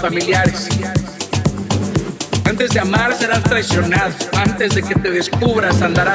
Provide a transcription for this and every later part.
familiares. Antes de amar serás traicionado, antes de que te descubras andarás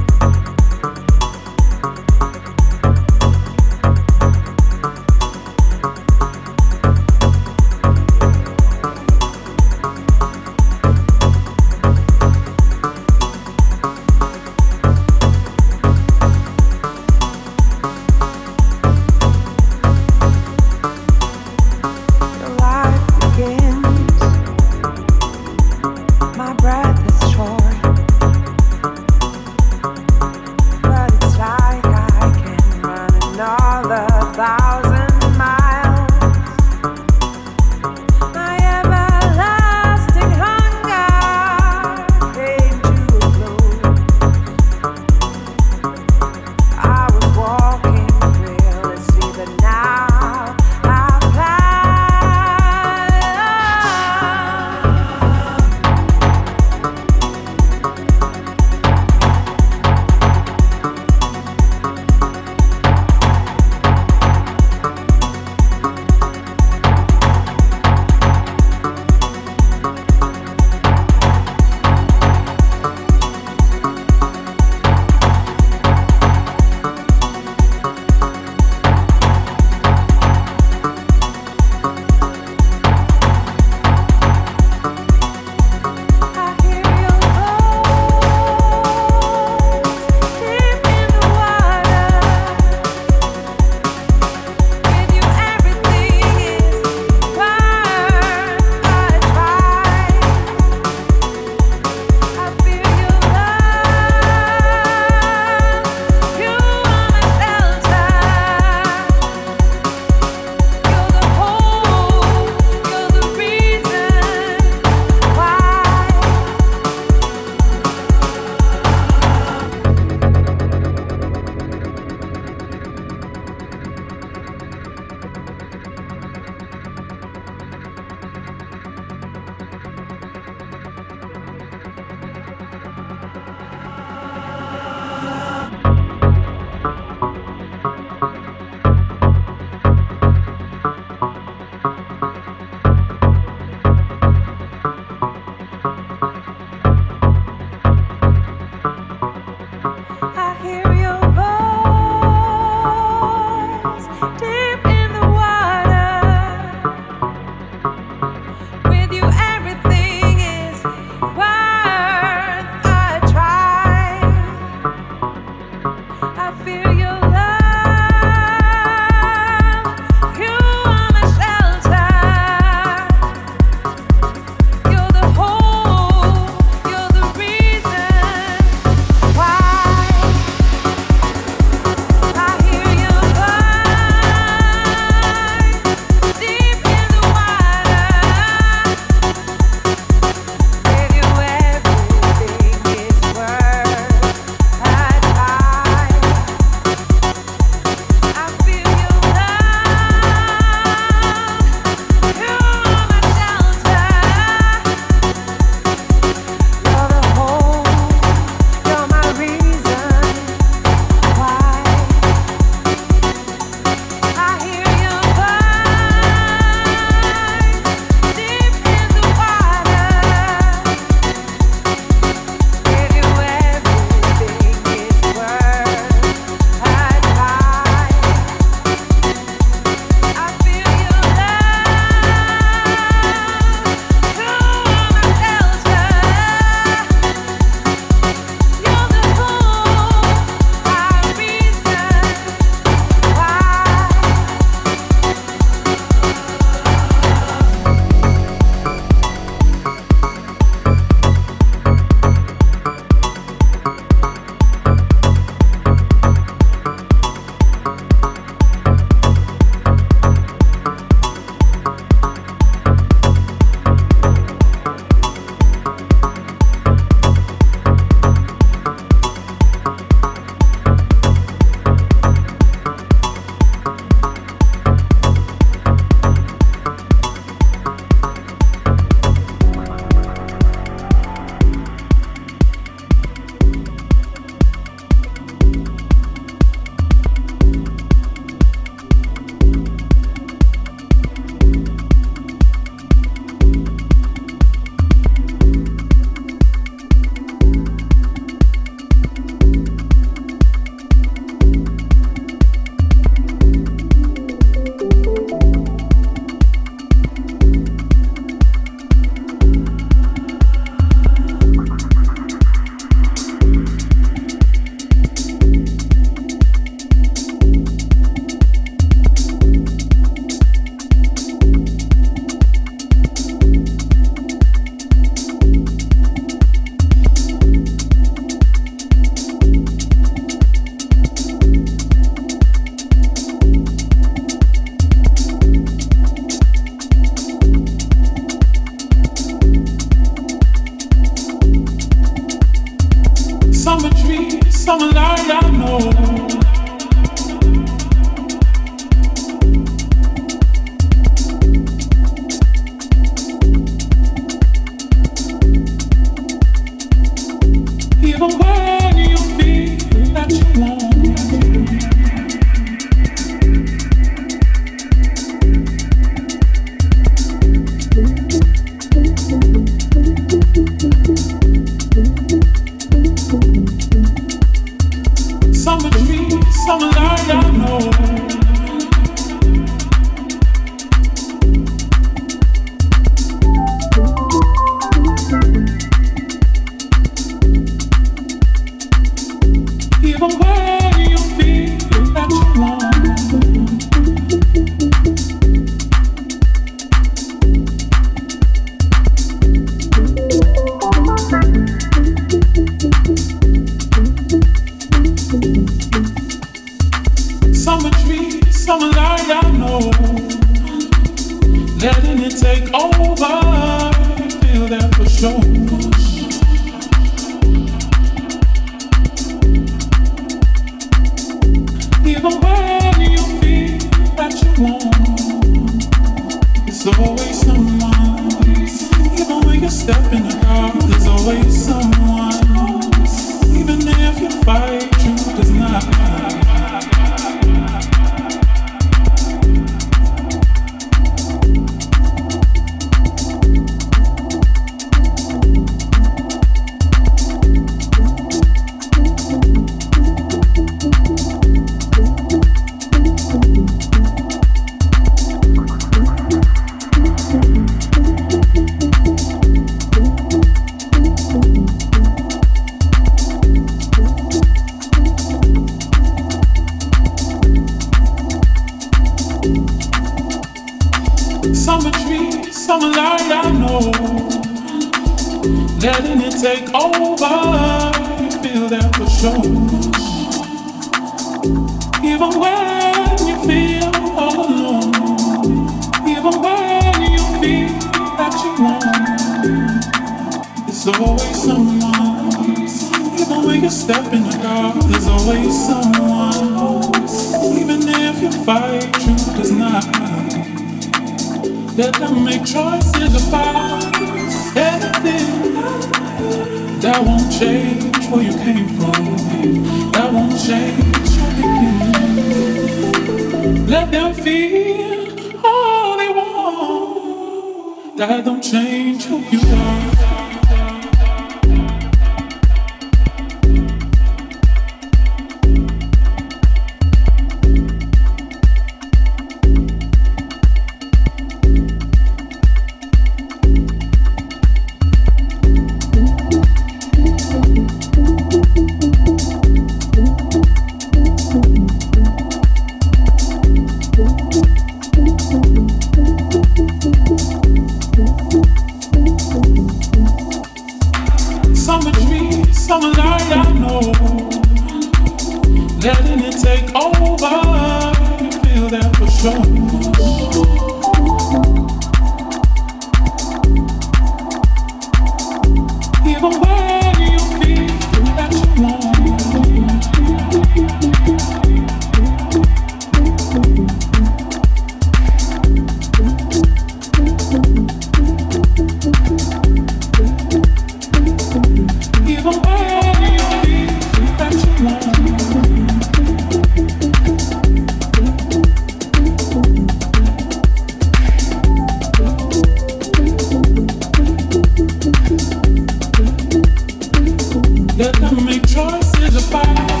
that I make choices about.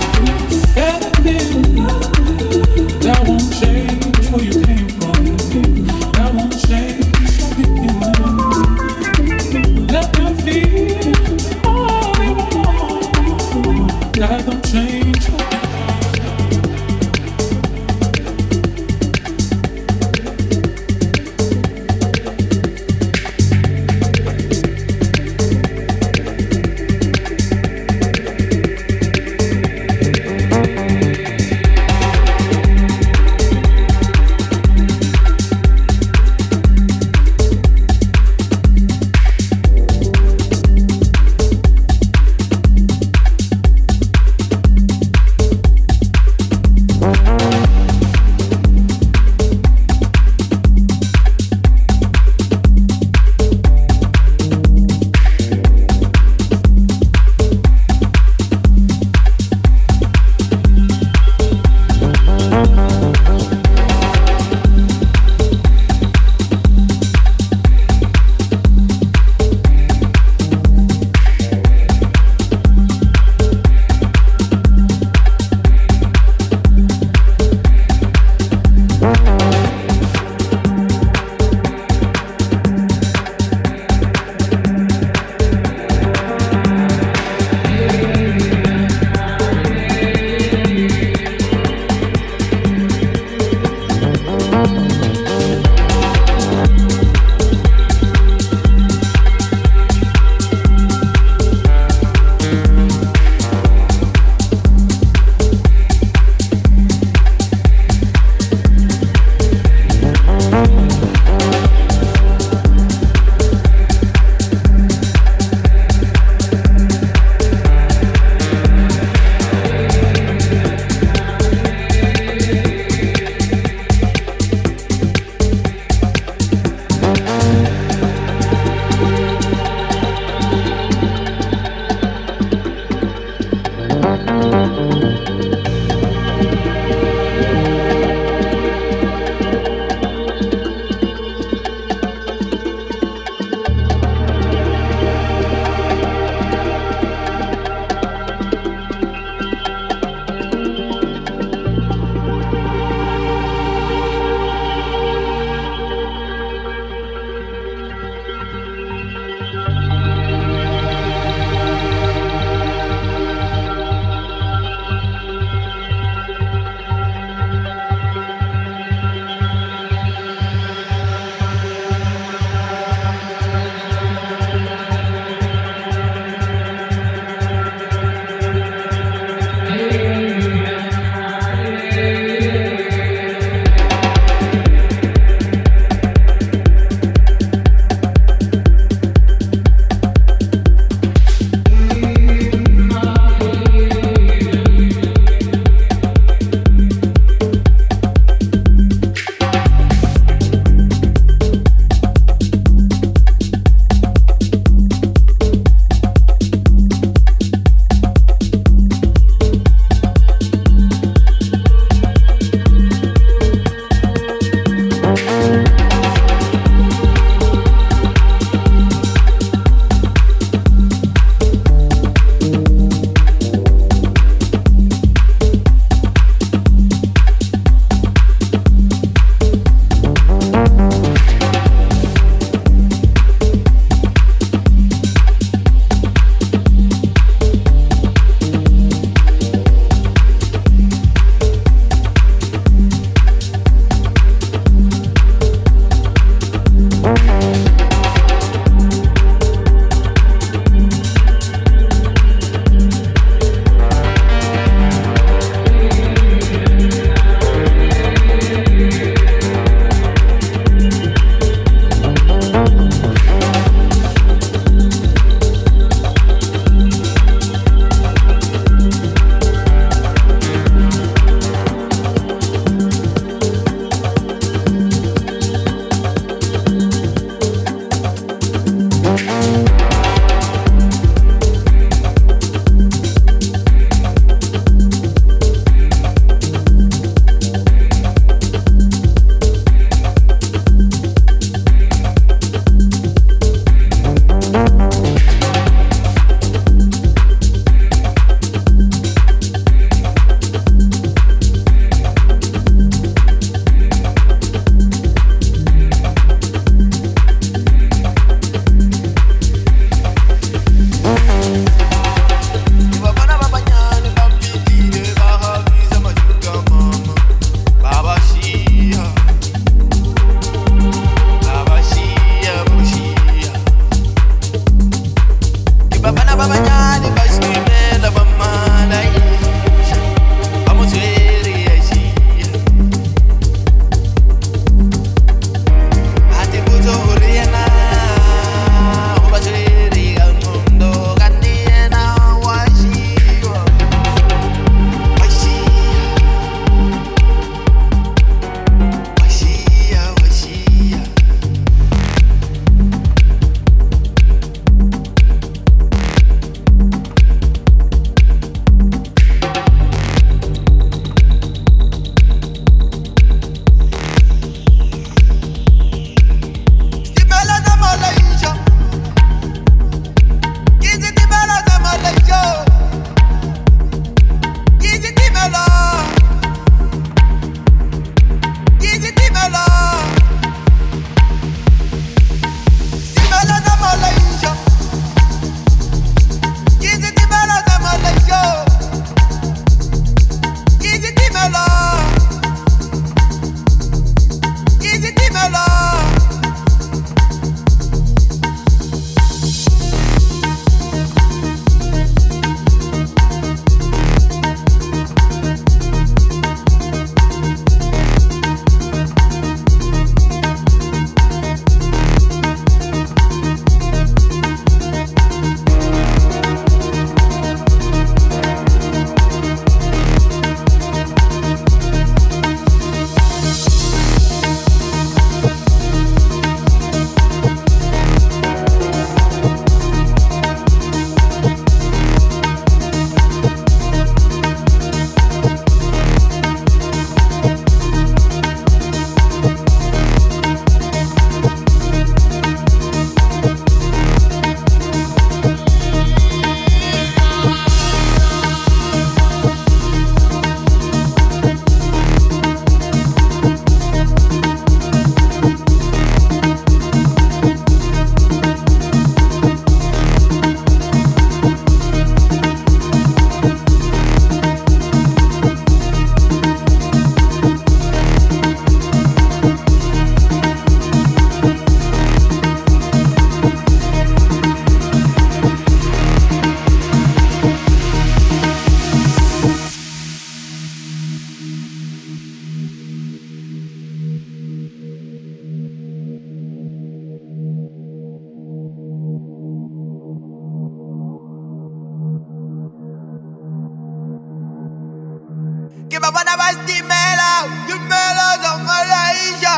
Que me van a bastimela, que me lo son la isla.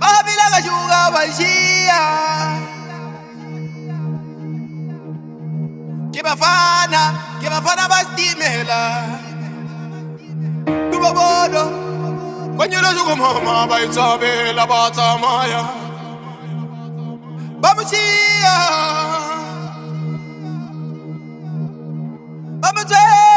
Baja mi la galluga vacía. Que me fana, que me fana bastimela. Tu bobodo, coño lo sugo mamá, va a saber la bata maya. Vamos, sí,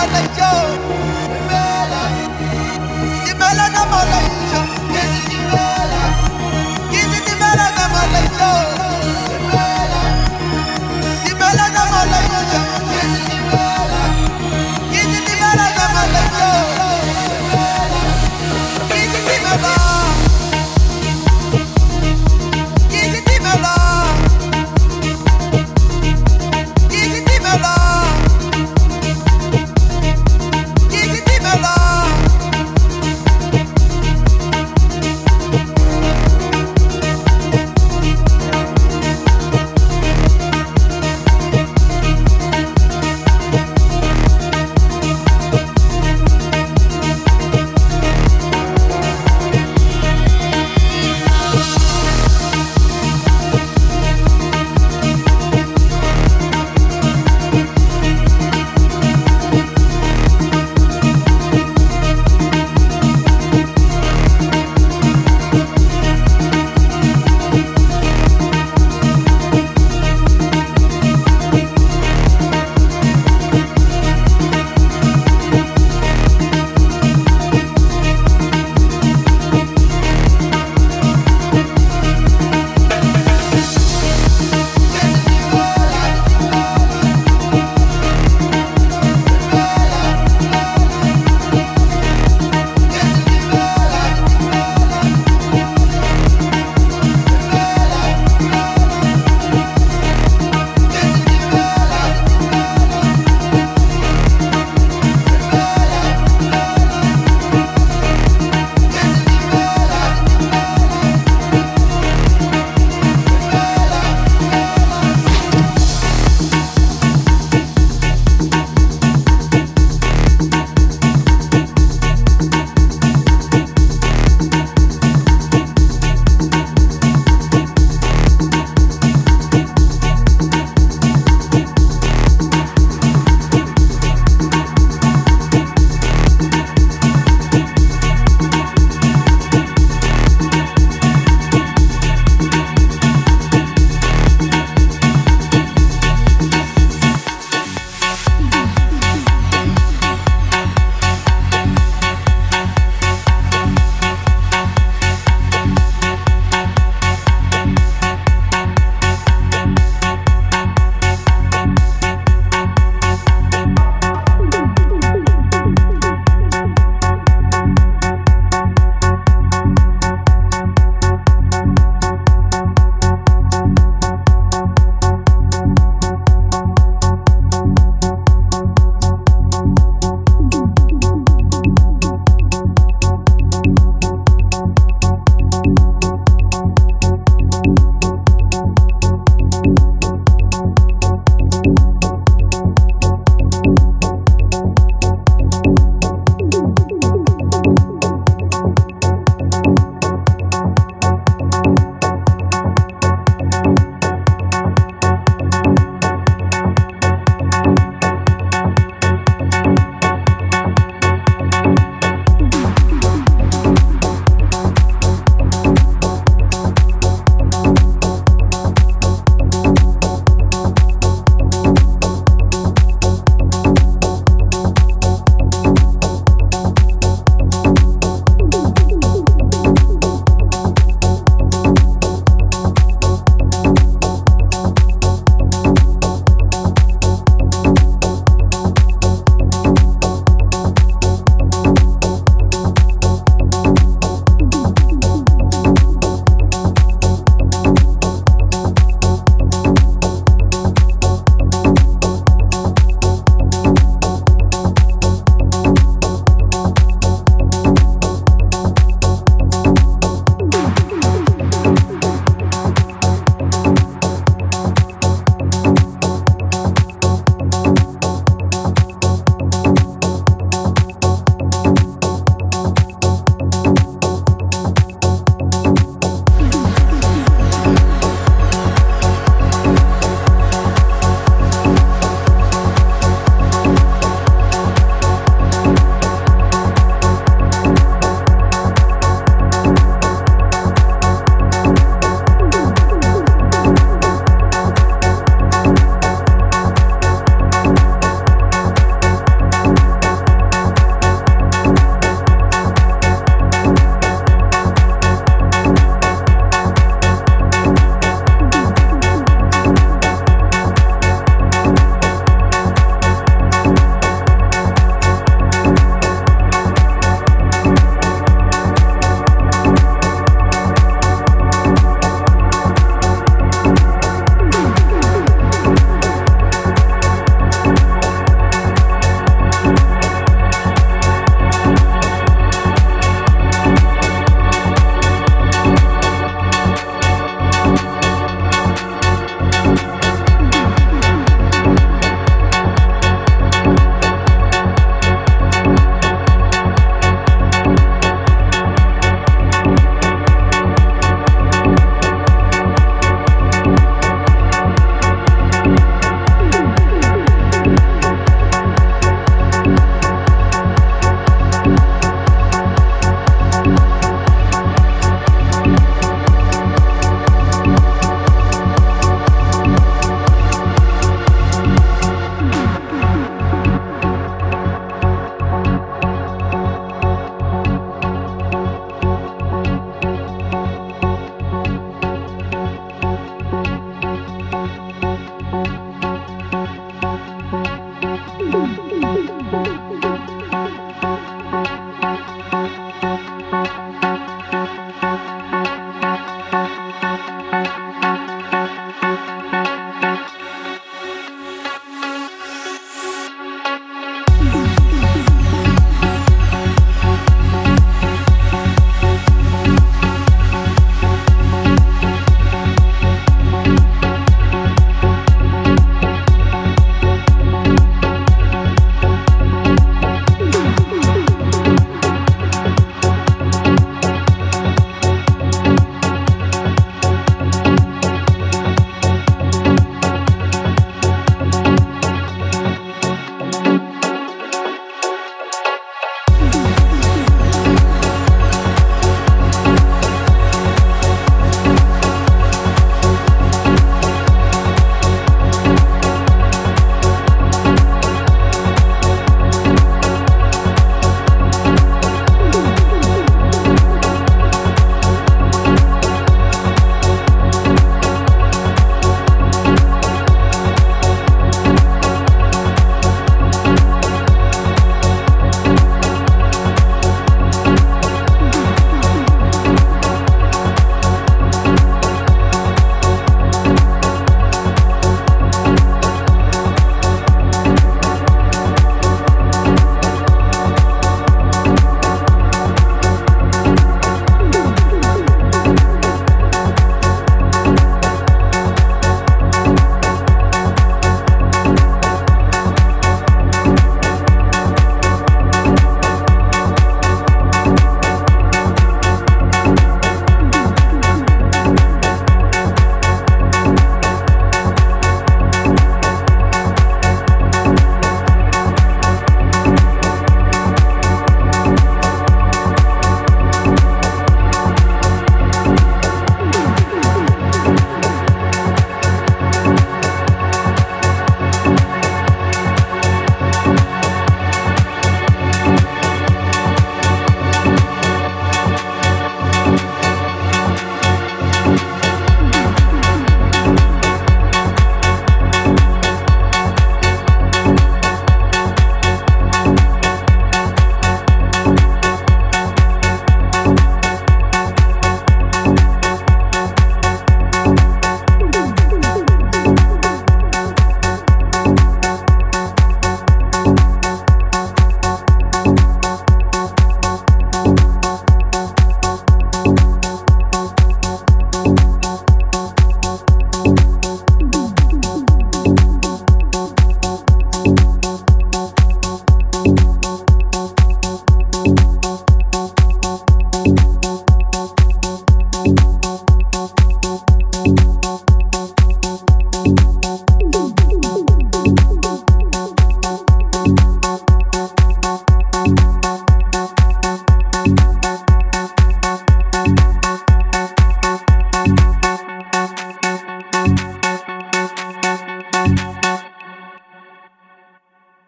Yo